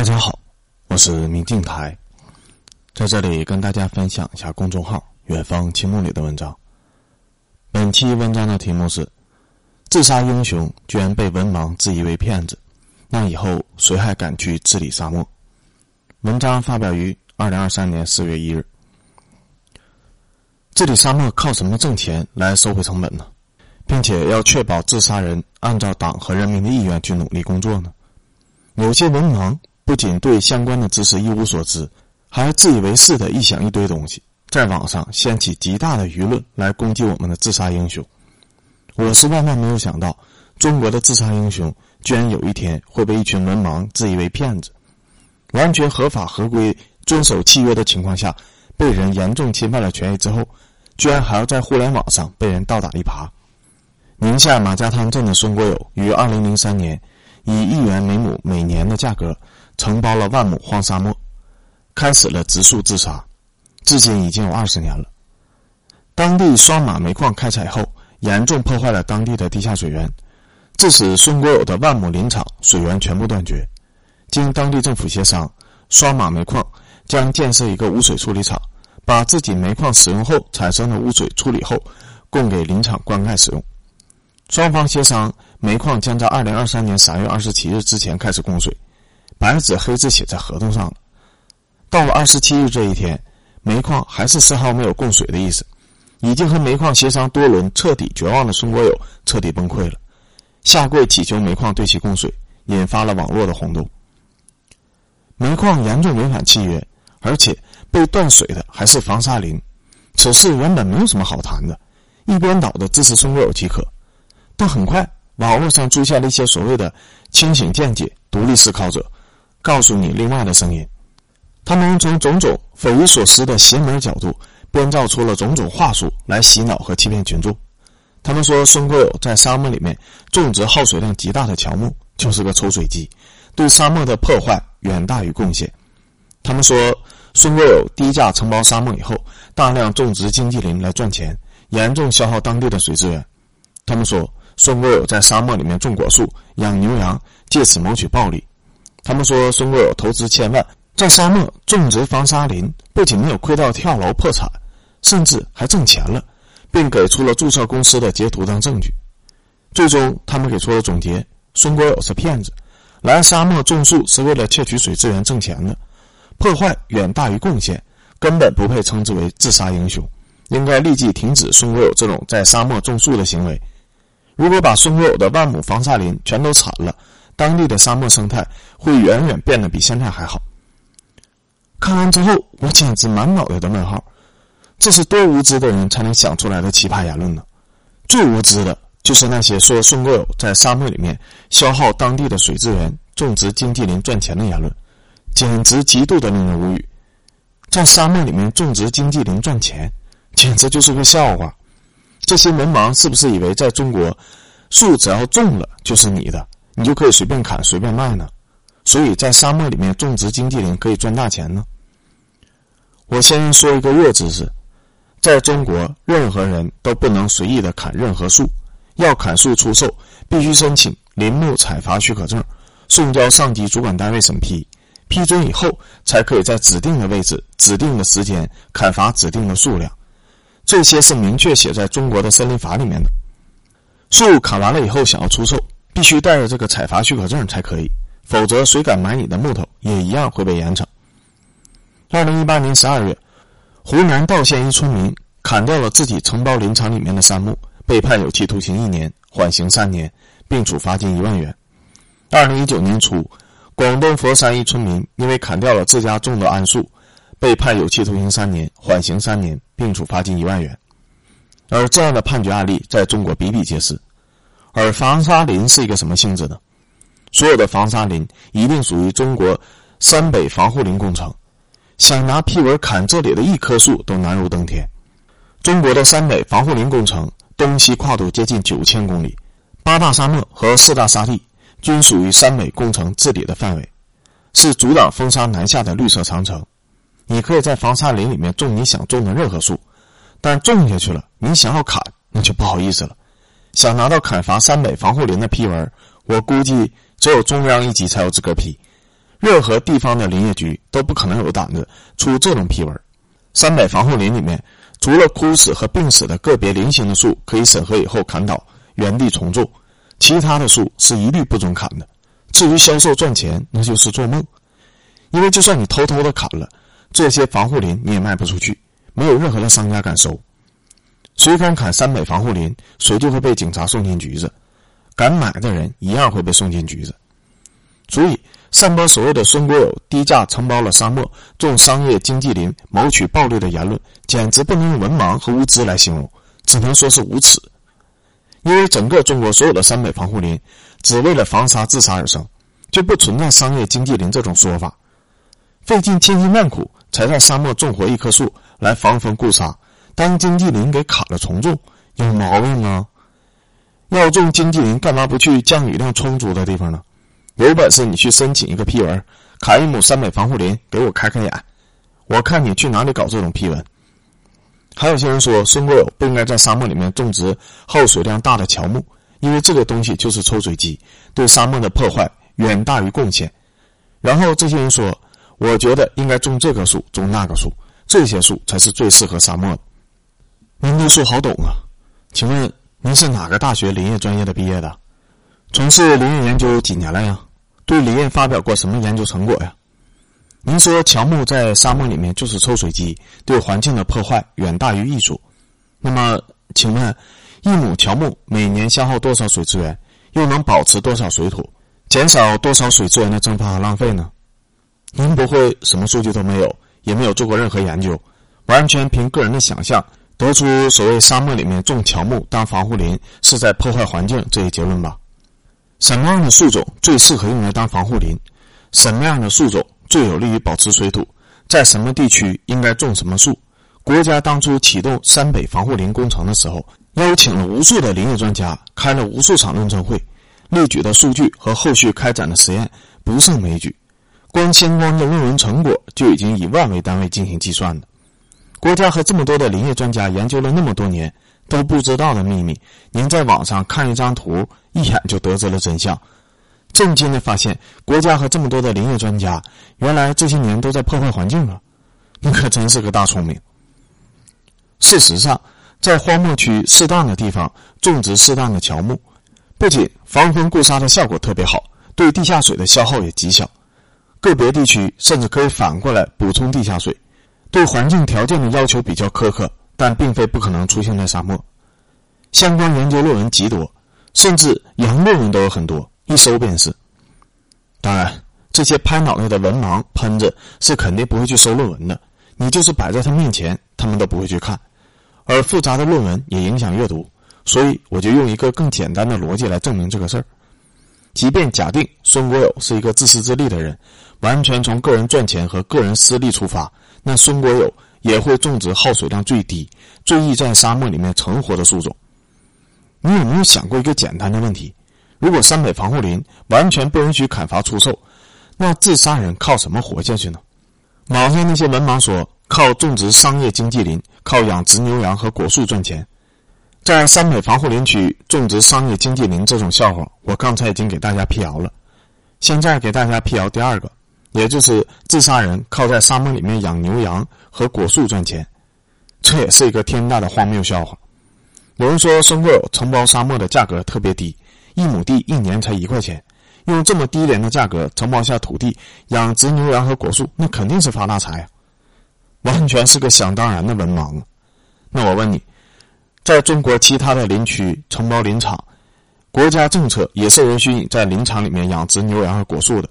大家好，我是明镜台，在这里跟大家分享一下公众号“远方青梦”里的文章。本期文章的题目是：自杀英雄居然被文盲质疑为骗子，那以后谁还敢去治理沙漠？文章发表于二零二三年四月一日。治理沙漠靠什么挣钱来收回成本呢？并且要确保自杀人按照党和人民的意愿去努力工作呢？有些文盲。不仅对相关的知识一无所知，还自以为是的臆想一堆东西，在网上掀起极大的舆论来攻击我们的自杀英雄。我是万万没有想到，中国的自杀英雄居然有一天会被一群文盲自以为骗子。完全合法合规、遵守契约的情况下，被人严重侵犯了权益之后，居然还要在互联网上被人倒打一耙。宁夏马家滩镇的孙国友于二零零三年以一元每亩每年的价格。承包了万亩荒沙漠，开始了植树自杀，至今已经有二十年了。当地双马煤矿开采后，严重破坏了当地的地下水源，致使孙国友的万亩林场水源全部断绝。经当地政府协商，双马煤矿将建设一个污水处理厂，把自己煤矿使用后产生的污水处理后，供给林场灌溉使用。双方协商，煤矿将在二零二三年三月二十七日之前开始供水。白纸黑字写在合同上了。到了二十七日这一天，煤矿还是丝毫没有供水的意思。已经和煤矿协商多轮、彻底绝望的孙国友彻底崩溃了，下跪祈求煤矿对其供水，引发了网络的轰动。煤矿严重违反契约，而且被断水的还是防沙林，此事原本没有什么好谈的，一边倒的支持孙国友即可。但很快，网络上出现了一些所谓的清醒见解、独立思考者。告诉你另外的声音，他们从种种匪夷所思的邪门角度编造出了种种话术来洗脑和欺骗群众。他们说孙国友在沙漠里面种植耗水量极大的乔木就是个抽水机，对沙漠的破坏远大于贡献。他们说孙国友低价承包沙漠以后，大量种植经济林来赚钱，严重消耗当地的水资源。他们说孙国友在沙漠里面种果树、养牛羊，借此谋取暴利。他们说，孙国友投资千万在沙漠种植防沙林，不仅没有亏到跳楼破产，甚至还挣钱了，并给出了注册公司的截图当证据。最终，他们给出了总结：孙国友是骗子，来沙漠种树是为了窃取水资源挣钱的，破坏远大于贡献，根本不配称之为自杀英雄，应该立即停止孙国友这种在沙漠种树的行为。如果把孙国友的万亩防沙林全都铲了，当地的沙漠生态会远远变得比现在还好。看完之后，我简直满脑袋的问号，这是多无知的人才能想出来的奇葩言论呢？最无知的就是那些说孙国友在沙漠里面消耗当地的水资源、种植经济林赚钱的言论，简直极度的令人无语。在沙漠里面种植经济林赚钱，简直就是个笑话。这些文盲是不是以为在中国，树只要种了就是你的？你就可以随便砍随便卖呢，所以在沙漠里面种植经济林可以赚大钱呢。我先说一个弱知识，在中国任何人都不能随意的砍任何树，要砍树出售必须申请林木采伐许可证，送交上级主管单位审批，批准以后才可以在指定的位置、指定的时间砍伐指定的数量，这些是明确写在中国的森林法里面的。树砍完了以后想要出售。必须带着这个采伐许可证才可以，否则谁敢买你的木头，也一样会被严惩。二零一八年十二月，湖南道县一村民砍掉了自己承包林场里面的杉木，被判有期徒刑一年，缓刑三年，并处罚金一万元。二零一九年初，广东佛山一村民因为砍掉了自家种的桉树，被判有期徒刑三年，缓刑三年，并处罚金一万元。而这样的判决案例在中国比比皆是。而防沙林是一个什么性质呢？所有的防沙林一定属于中国山北防护林工程，想拿批文砍这里的一棵树都难如登天。中国的山北防护林工程东西跨度接近九千公里，八大沙漠和四大沙地均属于山北工程治理的范围，是阻挡风沙南下的绿色长城。你可以在防沙林里面种你想种的任何树，但种下去了，你想要砍那就不好意思了。想拿到砍伐山北防护林的批文，我估计只有中央一级才有资格批。任何地方的林业局都不可能有胆子出这种批文。三北防护林里面，除了枯死和病死的个别零星的树可以审核以后砍倒，原地重种，其他的树是一律不准砍的。至于销售赚钱，那就是做梦。因为就算你偷偷的砍了这些防护林，你也卖不出去，没有任何的商家敢收。谁敢砍三北防护林，谁就会被警察送进局子；敢买的人一样会被送进局子。所以，散播所谓的孙国有低价承包了沙漠、种商业经济林、谋取暴利的言论，简直不能用文盲和无知来形容，只能说是无耻。因为整个中国所有的三北防护林，只为了防沙自杀而生，就不存在商业经济林这种说法。费尽千辛万苦才在沙漠种活一棵树来防风固沙，当经济林给砍了重种，有毛病啊？要种经济林，干嘛不去降雨量充足的地方呢？有本事你去申请一个批文，砍一亩三百防护林，给我开开眼。我看你去哪里搞这种批文。还有些人说孙国友不应该在沙漠里面种植耗水量大的乔木，因为这个东西就是抽水机，对沙漠的破坏远大于贡献。然后这些人说，我觉得应该种这棵树，种那个树，这些树才是最适合沙漠的。您这树好懂啊，请问您是哪个大学林业专业的毕业的？从事林业研究几年了呀？对林业发表过什么研究成果呀？您说乔木在沙漠里面就是抽水机，对环境的破坏远大于益处。那么，请问，一亩乔木每年消耗多少水资源，又能保持多少水土，减少多少水资源的蒸发和浪费呢？您不会什么数据都没有，也没有做过任何研究，完全凭个人的想象得出所谓沙漠里面种乔木当防护林是在破坏环境这一结论吧？什么样的树种最适合用来当防护林？什么样的树种最有利于保持水土？在什么地区应该种什么树？国家当初启动山北防护林工程的时候，邀请了无数的林业专家，开了无数场论证会，列举的数据和后续开展的实验不胜枚举。光相关的论文成果就已经以万为单位进行计算的。国家和这么多的林业专家研究了那么多年。都不知道的秘密，您在网上看一张图，一眼就得知了真相。震惊的发现，国家和这么多的林业专家，原来这些年都在破坏环境啊！你可真是个大聪明。事实上，在荒漠区适当的地方种植适当的乔木，不仅防风固沙的效果特别好，对地下水的消耗也极小。个别地区甚至可以反过来补充地下水，对环境条件的要求比较苛刻。但并非不可能出现在沙漠，相关研究论文极多，甚至洋论文都有很多，一搜便是。当然，这些拍脑袋的文盲喷子是肯定不会去搜论文的，你就是摆在他面前，他们都不会去看。而复杂的论文也影响阅读，所以我就用一个更简单的逻辑来证明这个事儿。即便假定孙国有是一个自私自利的人，完全从个人赚钱和个人私利出发，那孙国有。也会种植耗水量最低、最易在沙漠里面成活的树种。你有没有想过一个简单的问题：如果山北防护林完全不允许砍伐出售，那自杀人靠什么活下去呢？网上那些文盲说靠种植商业经济林、靠养殖牛羊和果树赚钱，在山北防护林区种植商业经济林这种笑话，我刚才已经给大家辟谣了。现在给大家辟谣第二个。也就是自杀人靠在沙漠里面养牛羊和果树赚钱，这也是一个天大的荒谬笑话。有人说孙国承包沙漠的价格特别低，一亩地一年才一块钱，用这么低廉的价格承包下土地养殖牛羊和果树，那肯定是发大财啊！完全是个想当然的文盲。那我问你，在中国其他的林区承包林场，国家政策也是允许你在林场里面养殖牛羊和果树的。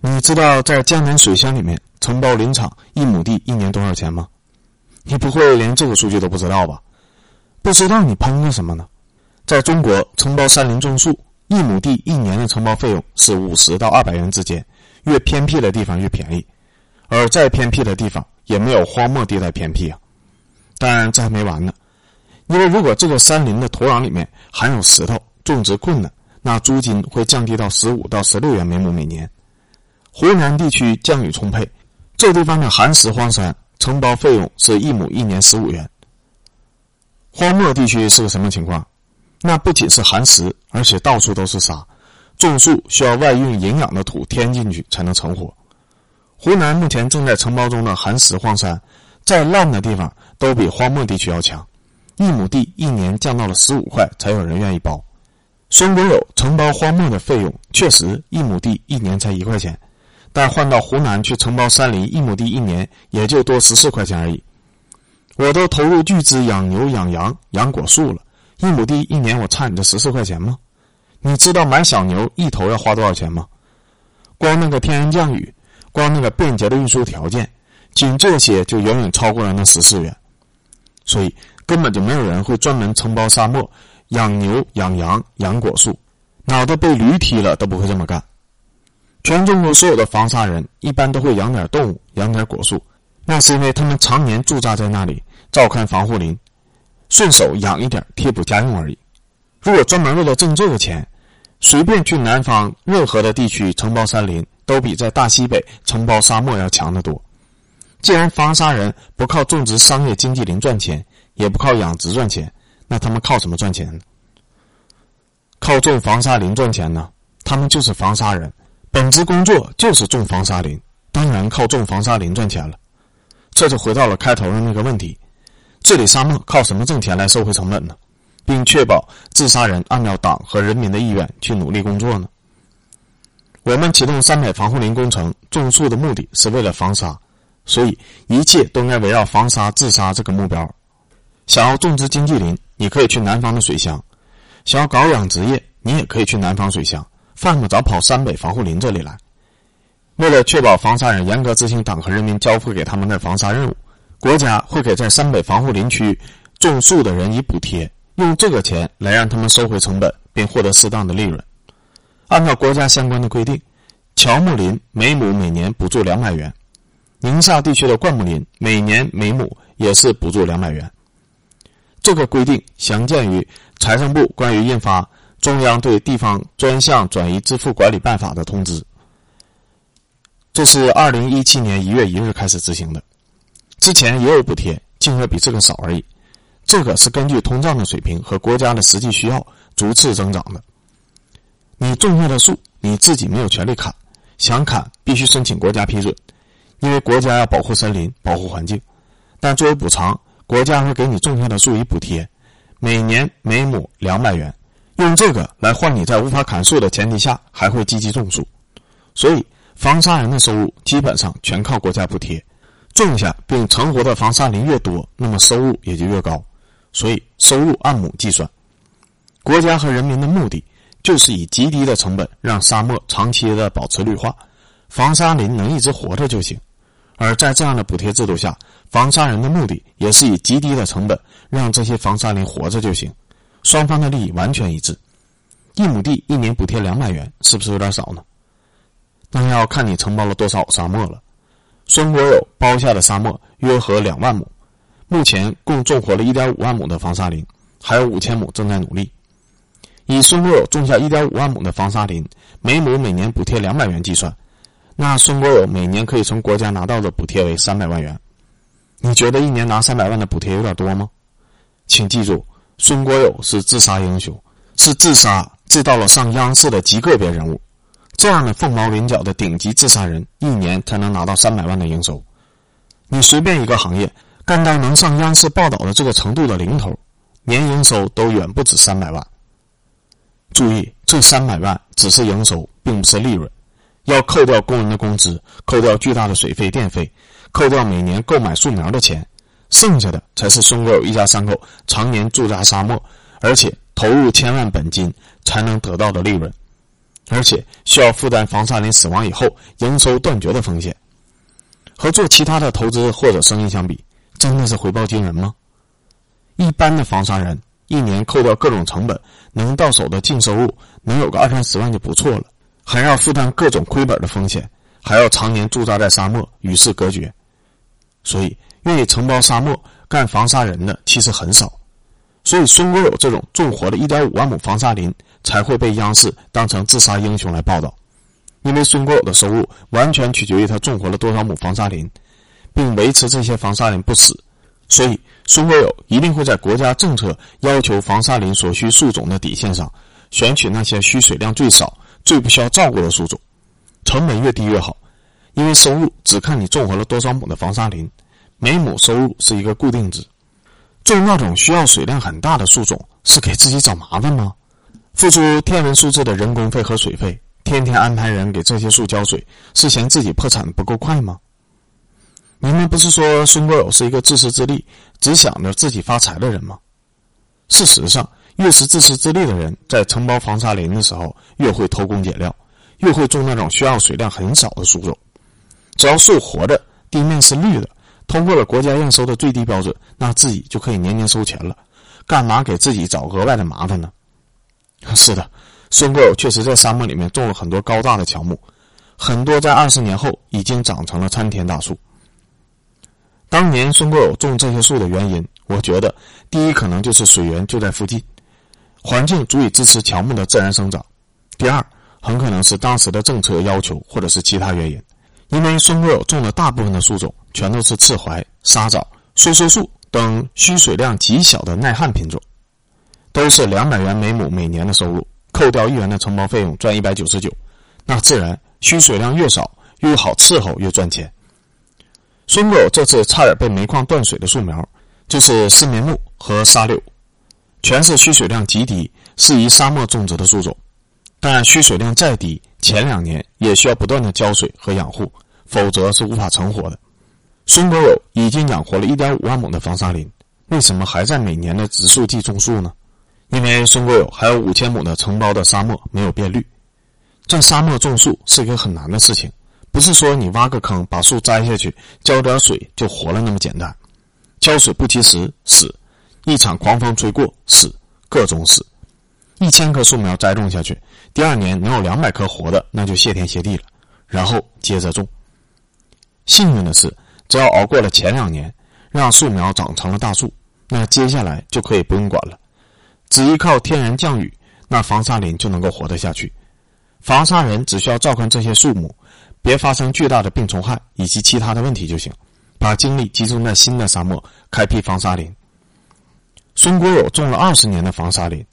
你知道在江南水乡里面承包林场一亩地一年多少钱吗？你不会连这个数据都不知道吧？不知道你喷个什么呢？在中国承包山林种树，一亩地一年的承包费用是五十到二百元之间，越偏僻的地方越便宜，而再偏僻的地方也没有荒漠地带偏僻啊。当然这还没完呢，因为如果这个山林的土壤里面含有石头，种植困难，那租金会降低到十五到十六元每亩每年。湖南地区降雨充沛，这地方的寒石荒山承包费用是一亩一年十五元。荒漠地区是个什么情况？那不仅是寒石，而且到处都是沙，种树需要外运营养的土填进去才能成活。湖南目前正在承包中的寒石荒山，再烂的地方都比荒漠地区要强，一亩地一年降到了十五块才有人愿意包。孙国友承包荒漠的费用确实一亩地一年才一块钱，但换到湖南去承包山林，一亩地一年也就多十四块钱而已。我都投入巨资养牛、养羊、养果树了，一亩地一年我差你这十四块钱吗？你知道买小牛一头要花多少钱吗？光那个天然降雨，光那个便捷的运输条件，仅这些就远远超过了那十四元，所以根本就没有人会专门承包沙漠。养牛、养羊、养果树，脑袋被驴踢了都不会这么干。全中国所有的防沙人一般都会养点动物、养点果树，那是因为他们常年驻扎在那里照看防护林，顺手养一点贴补家用而已。如果专门为了挣这个钱，随便去南方任何的地区承包山林，都比在大西北承包沙漠要强得多。既然防沙人不靠种植商业经济林赚钱，也不靠养殖赚钱。那他们靠什么赚钱？靠种防沙林赚钱呢？他们就是防沙人，本职工作就是种防沙林，当然靠种防沙林赚钱了。这就回到了开头的那个问题：治理沙漠靠什么挣钱来收回成本呢？并确保自杀人按照党和人民的意愿去努力工作呢？我们启动三百防护林工程，种树的目的是为了防沙，所以一切都应该围绕防沙治沙这个目标。想要种植经济林。你可以去南方的水乡，想要搞养殖业，你也可以去南方水乡，犯不着跑山北防护林这里来。为了确保防沙人严格执行党和人民交付给他们的防沙任务，国家会给在山北防护林区种树的人以补贴，用这个钱来让他们收回成本，并获得适当的利润。按照国家相关的规定，乔木林每亩每年补助两百元，宁夏地区的灌木林每年每亩也是补助两百元。这个规定详见于财政部关于印发《中央对地方专项转移支付管理办法》的通知。这是二零一七年一月一日开始执行的，之前也有补贴，金额比这个少而已。这个是根据通胀的水平和国家的实际需要逐次增长的。你种下的树，你自己没有权利砍，想砍必须申请国家批准，因为国家要保护森林、保护环境。但作为补偿。国家会给你种下的树以补贴，每年每亩两百元，用这个来换你在无法砍树的前提下还会积极种树。所以，防沙人的收入基本上全靠国家补贴。种下并成活的防沙林越多，那么收入也就越高。所以，收入按亩计算。国家和人民的目的就是以极低的成本让沙漠长期的保持绿化，防沙林能一直活着就行。而在这样的补贴制度下，防沙人的目的也是以极低的成本让这些防沙林活着就行，双方的利益完全一致。一亩地一年补贴两百元，是不是有点少呢？那要看你承包了多少沙漠了。孙国友包下的沙漠约合两万亩，目前共种活了一点五万亩的防沙林，还有五千亩正在努力。以孙国友种下一点五万亩的防沙林，每亩每年补贴两百元计算。那孙国友每年可以从国家拿到的补贴为三百万元，你觉得一年拿三百万的补贴有点多吗？请记住，孙国友是自杀英雄，是自杀自到了上央视的极个别人物。这样的凤毛麟角的顶级自杀人，一年才能拿到三百万的营收。你随便一个行业干到能上央视报道的这个程度的零头，年营收都远不止三百万。注意，这三百万只是营收，并不是利润。要扣掉工人的工资，扣掉巨大的水费电费，扣掉每年购买树苗的钱，剩下的才是孙国友一家三口常年驻扎沙漠，而且投入千万本金才能得到的利润，而且需要负担防沙林死亡以后营收断绝的风险。和做其他的投资或者生意相比，真的是回报惊人吗？一般的防沙人一年扣掉各种成本，能到手的净收入能有个二三十万就不错了。还要负担各种亏本的风险，还要常年驻扎在沙漠与世隔绝，所以愿意承包沙漠干防沙人的其实很少。所以孙国友这种种活了一点五万亩防沙林才会被央视当成自杀英雄来报道，因为孙国友的收入完全取决于他种活了多少亩防沙林，并维持这些防沙林不死。所以孙国友一定会在国家政策要求防沙林所需树种的底线上，选取那些需水量最少。最不需要照顾的树种，成本越低越好，因为收入只看你种活了多少亩的防沙林，每亩收入是一个固定值。种那种需要水量很大的树种，是给自己找麻烦吗？付出天文数字的人工费和水费，天天安排人给这些树浇水，是嫌自己破产不够快吗？你们不是说孙国友是一个自私自利、只想着自己发财的人吗？事实上，越是自私自利的人，在承包防沙林的时候，越会偷工减料，越会种那种需要水量很少的树种。只要树活着，地面是绿的，通过了国家验收的最低标准，那自己就可以年年收钱了。干嘛给自己找额外的麻烦呢？是的，孙国友确实在沙漠里面种了很多高大的乔木，很多在二十年后已经长成了参天大树。当年孙国友种这些树的原因，我觉得第一可能就是水源就在附近，环境足以支持乔木的自然生长；第二，很可能是当时的政策要求或者是其他原因。因为孙国友种的大部分的树种全都是刺槐、沙枣、梭梭树等需水量极小的耐旱品种，都是两百元每亩每年的收入，扣掉一元的承包费用赚一百九十九，那自然需水量越少，越好伺候越赚钱。孙国友这次差点被煤矿断水的树苗，就是四面木和沙柳，全是需水量极低、适宜沙漠种植的树种。但需水量再低，前两年也需要不断的浇水和养护，否则是无法成活的。孙国友已经养活了一点五万亩的防沙林，为什么还在每年的植树季种树呢？因为孙国友还有五千亩的承包的沙漠没有变绿。在沙漠种树是一个很难的事情。不是说你挖个坑把树栽下去，浇点水就活了那么简单。浇水不及时死，一场狂风吹过死，各种死。一千棵树苗栽种下去，第二年能有两百棵活的，那就谢天谢地了。然后接着种。幸运的是，只要熬过了前两年，让树苗长成了大树，那接下来就可以不用管了，只依靠天然降雨，那防沙林就能够活得下去。防沙人只需要照看这些树木。别发生巨大的病虫害以及其他的问题就行，把精力集中在新的沙漠开辟防沙林。孙国友种了二十年的防沙林，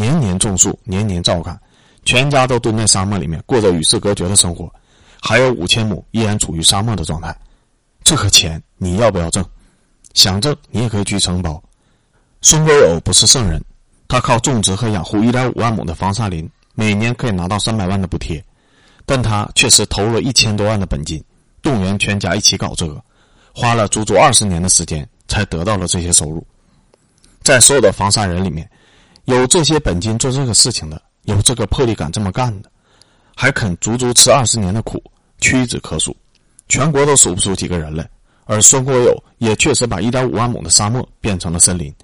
年年种树，年年照看，全家都蹲在沙漠里面过着与世隔绝的生活，还有五千亩依然处于沙漠的状态。这个钱你要不要挣？想挣你也可以去承包。孙国友不是圣人，他靠种植和养护一点五万亩的防沙林，每年可以拿到三百万的补贴。但他确实投入了一千多万的本金，动员全家一起搞这个，花了足足二十年的时间才得到了这些收入。在所有的防沙人里面，有这些本金做这个事情的，有这个魄力敢这么干的，还肯足足吃二十年的苦，屈指可数，全国都数不出几个人来。而孙国友也确实把一点五万亩的沙漠变成了森林，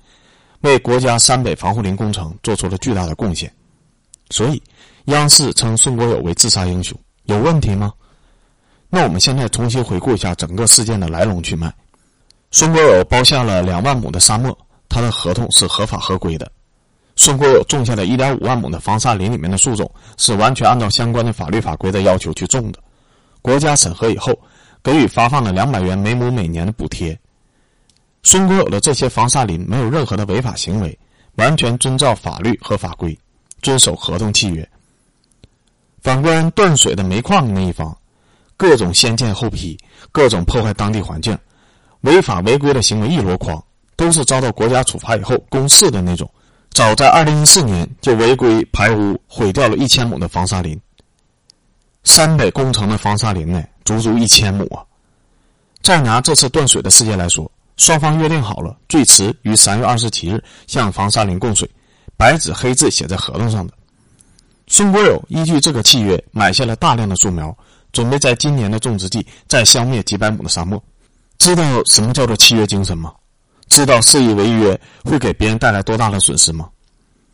为国家山北防护林工程做出了巨大的贡献。所以。央视称孙国友为自杀英雄，有问题吗？那我们现在重新回顾一下整个事件的来龙去脉。孙国友包下了两万亩的沙漠，他的合同是合法合规的。孙国友种下的一点五万亩的防沙林里面的树种是完全按照相关的法律法规的要求去种的，国家审核以后给予发放了两百元每亩每年的补贴。孙国友的这些防沙林没有任何的违法行为，完全遵照法律和法规，遵守合同契约。反观断水的煤矿那一方，各种先建后批，各种破坏当地环境，违法违规的行为一箩筐，都是遭到国家处罚以后公示的那种。早在二零一四年就违规排污，毁掉了一千亩的防沙林。山北工程的防沙林呢，足足一千亩啊！再拿这次断水的事件来说，双方约定好了，最迟于三月二十七日向防沙林供水，白纸黑字写在合同上的。孙国友依据这个契约买下了大量的树苗，准备在今年的种植季再消灭几百亩的沙漠。知道什么叫做契约精神吗？知道肆意违约会给别人带来多大的损失吗？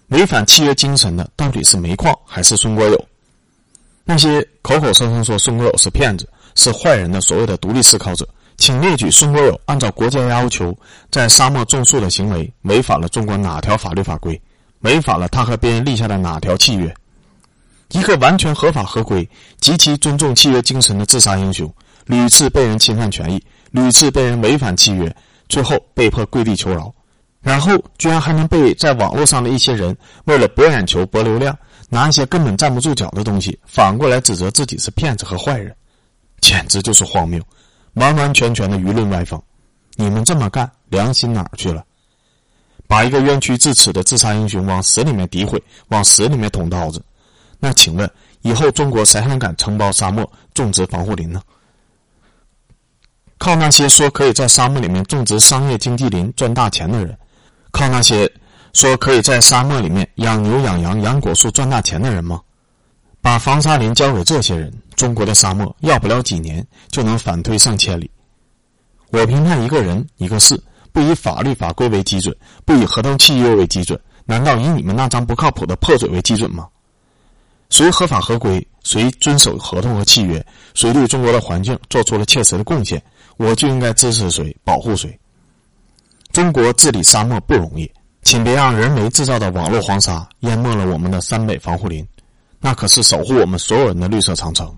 违反契约精神的到底是煤矿还是孙国友？那些口口声声说孙国友是骗子、是坏人的所谓的独立思考者，请列举孙国友按照国家要求在沙漠种树的行为违反了中国哪条法律法规？违反了他和别人立下的哪条契约？一个完全合法合规、极其尊重契约精神的自杀英雄，屡次被人侵犯权益，屡次被人违反契约，最后被迫跪地求饶，然后居然还能被在网络上的一些人为了博眼球、博流量，拿一些根本站不住脚的东西，反过来指责自己是骗子和坏人，简直就是荒谬，完完全全的舆论歪风。你们这么干，良心哪儿去了？把一个冤屈至此的自杀英雄往死里面诋毁，往死里面捅刀子，那请问以后中国谁还敢承包沙漠种植防护林呢？靠那些说可以在沙漠里面种植商业经济林赚大钱的人，靠那些说可以在沙漠里面养牛养羊养果树赚大钱的人吗？把防沙林交给这些人，中国的沙漠要不了几年就能反推上千里。我评判一个人一个事，不以法律法规为基准，不以合同契约为基准，难道以你们那张不靠谱的破嘴为基准吗？谁合法合规，谁遵守合同和契约，谁对中国的环境做出了切实的贡献，我就应该支持谁，保护谁。中国治理沙漠不容易，请别让人为制造的网络黄沙淹没了我们的山北防护林，那可是守护我们所有人的绿色长城。